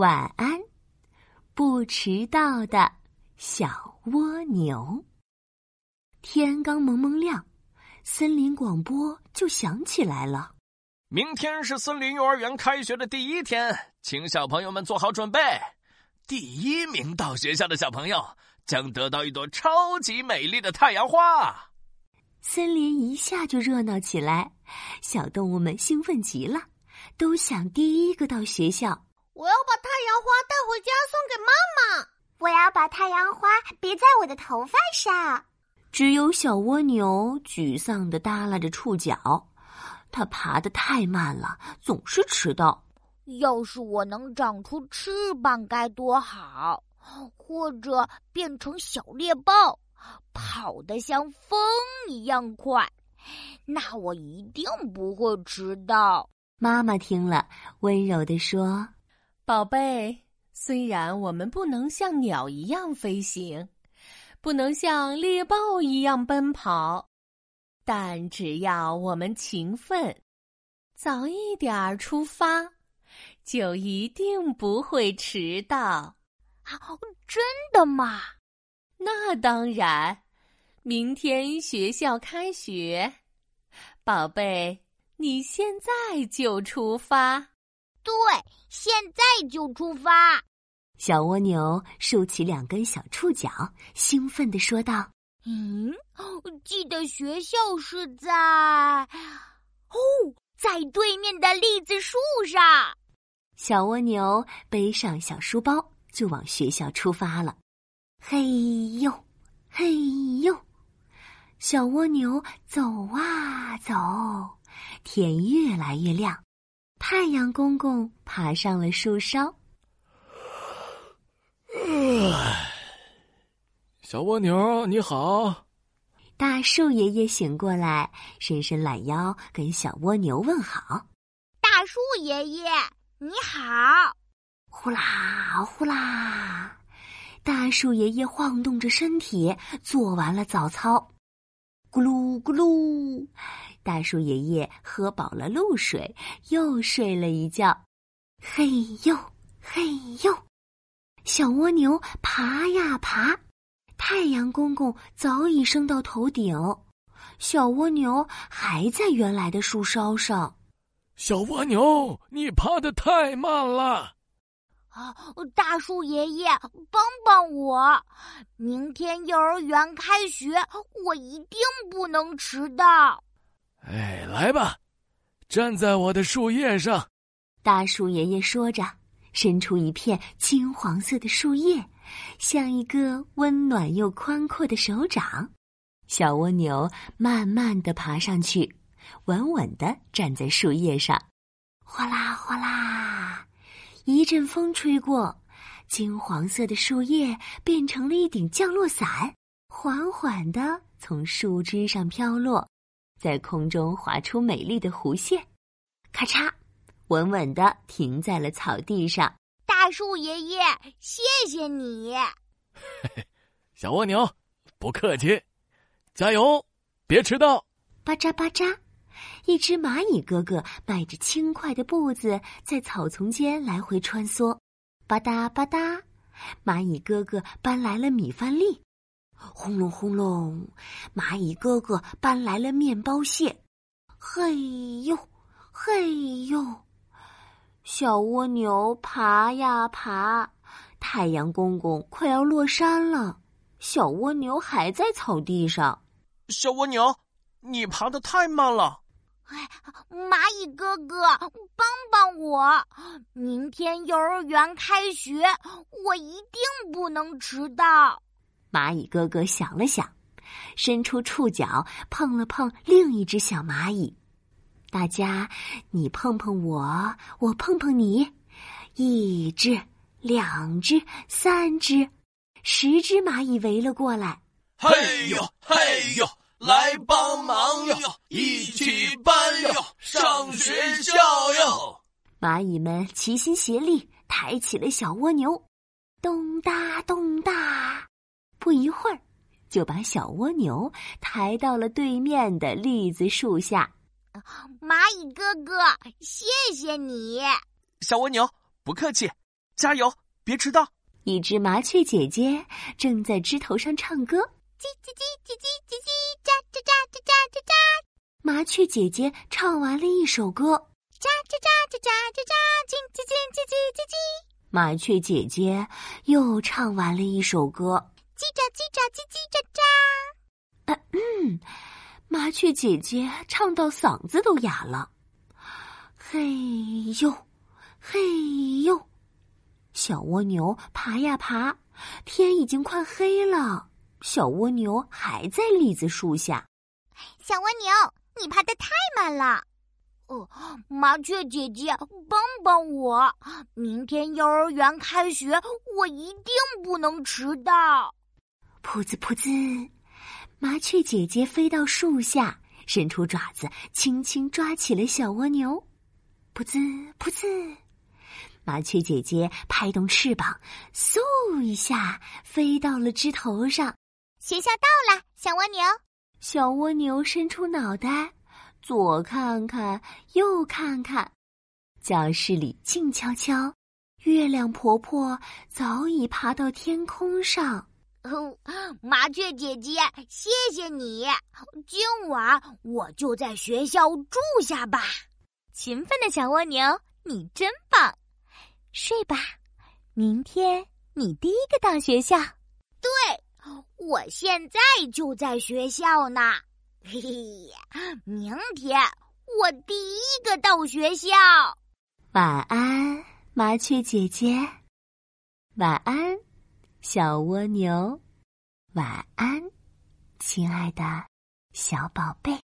晚安，不迟到的小蜗牛。天刚蒙蒙亮，森林广播就响起来了。明天是森林幼儿园开学的第一天，请小朋友们做好准备。第一名到学校的小朋友将得到一朵超级美丽的太阳花。森林一下就热闹起来，小动物们兴奋极了，都想第一个到学校。我要把太阳花带回家送给妈妈。我要把太阳花别在我的头发上。只有小蜗牛沮丧的耷拉着触角，它爬得太慢了，总是迟到。要是我能长出翅膀该多好！或者变成小猎豹，跑得像风一样快，那我一定不会迟到。妈妈听了，温柔地说：“宝贝，虽然我们不能像鸟一样飞行，不能像猎豹一样奔跑，但只要我们勤奋，早一点儿出发。”就一定不会迟到，啊！真的吗？那当然。明天学校开学，宝贝，你现在就出发。对，现在就出发。小蜗牛竖起两根小触角，兴奋地说道：“嗯，记得学校是在……哦，在对面的栗子树上。”小蜗牛背上小书包，就往学校出发了。嘿呦，嘿呦，小蜗牛走啊走，天越来越亮，太阳公公爬上了树梢。小蜗牛你好，大树爷爷醒过来，伸伸懒腰，跟小蜗牛问好。大树爷爷。你好，呼啦呼啦，大树爷爷晃动着身体做完了早操，咕噜咕噜，大树爷爷喝饱了露水，又睡了一觉。嘿呦嘿呦，小蜗牛爬呀爬，太阳公公早已升到头顶，小蜗牛还在原来的树梢上。小蜗牛，你爬得太慢了！啊，大树爷爷，帮帮我！明天幼儿园开学，我一定不能迟到。哎，来吧，站在我的树叶上。大树爷爷说着，伸出一片金黄色的树叶，像一个温暖又宽阔的手掌。小蜗牛慢慢的爬上去。稳稳地站在树叶上，哗啦哗啦，一阵风吹过，金黄色的树叶变成了一顶降落伞，缓缓地从树枝上飘落，在空中划出美丽的弧线，咔嚓，稳稳的停在了草地上。大树爷爷，谢谢你。嘿嘿，小蜗牛，不客气，加油，别迟到。巴扎巴扎。一只蚂蚁哥哥迈着轻快的步子在草丛间来回穿梭，吧嗒吧嗒，蚂蚁哥哥搬来了米饭粒，轰隆轰隆，蚂蚁哥哥搬来了面包屑，嘿呦，嘿呦，小蜗牛爬呀爬，太阳公公快要落山了，小蜗牛还在草地上，小蜗牛，你爬的太慢了。哎，蚂蚁哥哥，帮帮我！明天幼儿园开学，我一定不能迟到。蚂蚁哥哥想了想，伸出触角碰了碰另一只小蚂蚁。大家，你碰碰我，我碰碰你，一只、两只、三只，十只蚂蚁围了过来。嘿呦，嘿呦！来帮忙哟，一起搬哟，上学校哟！蚂蚁们齐心协力抬起了小蜗牛，咚哒咚哒，不一会儿就把小蜗牛抬到了对面的栗子树下。蚂蚁哥哥，谢谢你！小蜗牛，不客气。加油，别迟到！一只麻雀姐姐正在枝头上唱歌，叽叽叽叽叽叽叽，喳喳喳喳喳喳喳。麻雀姐姐唱完了一首歌，喳喳喳喳喳喳喳，叽叽叽叽叽叽叽。麻雀姐姐又唱完了一首歌，叽喳叽喳叽叽喳喳。嗯，麻雀姐姐唱到嗓子都哑了。嘿呦，嘿呦！小蜗牛爬呀爬，天已经快黑了，小蜗牛还在栗子树下。小蜗牛，你爬的太慢了。哦，麻雀姐姐，帮帮我！明天幼儿园开学，我一定不能迟到。噗呲噗呲，麻雀姐姐飞到树下，伸出爪子，轻轻抓起了小蜗牛。噗呲噗呲。麻雀姐姐拍动翅膀，嗖一下飞到了枝头上。学校到了，小蜗牛。小蜗牛伸出脑袋，左看看，右看看。教室里静悄悄，月亮婆婆早已爬到天空上。哦，麻雀姐姐，谢谢你！今晚我就在学校住下吧。勤奋的小蜗牛，你真棒！睡吧，明天你第一个到学校。对，我现在就在学校呢。嘿嘿，明天我第一个到学校。晚安，麻雀姐姐。晚安，小蜗牛。晚安，亲爱的小宝贝。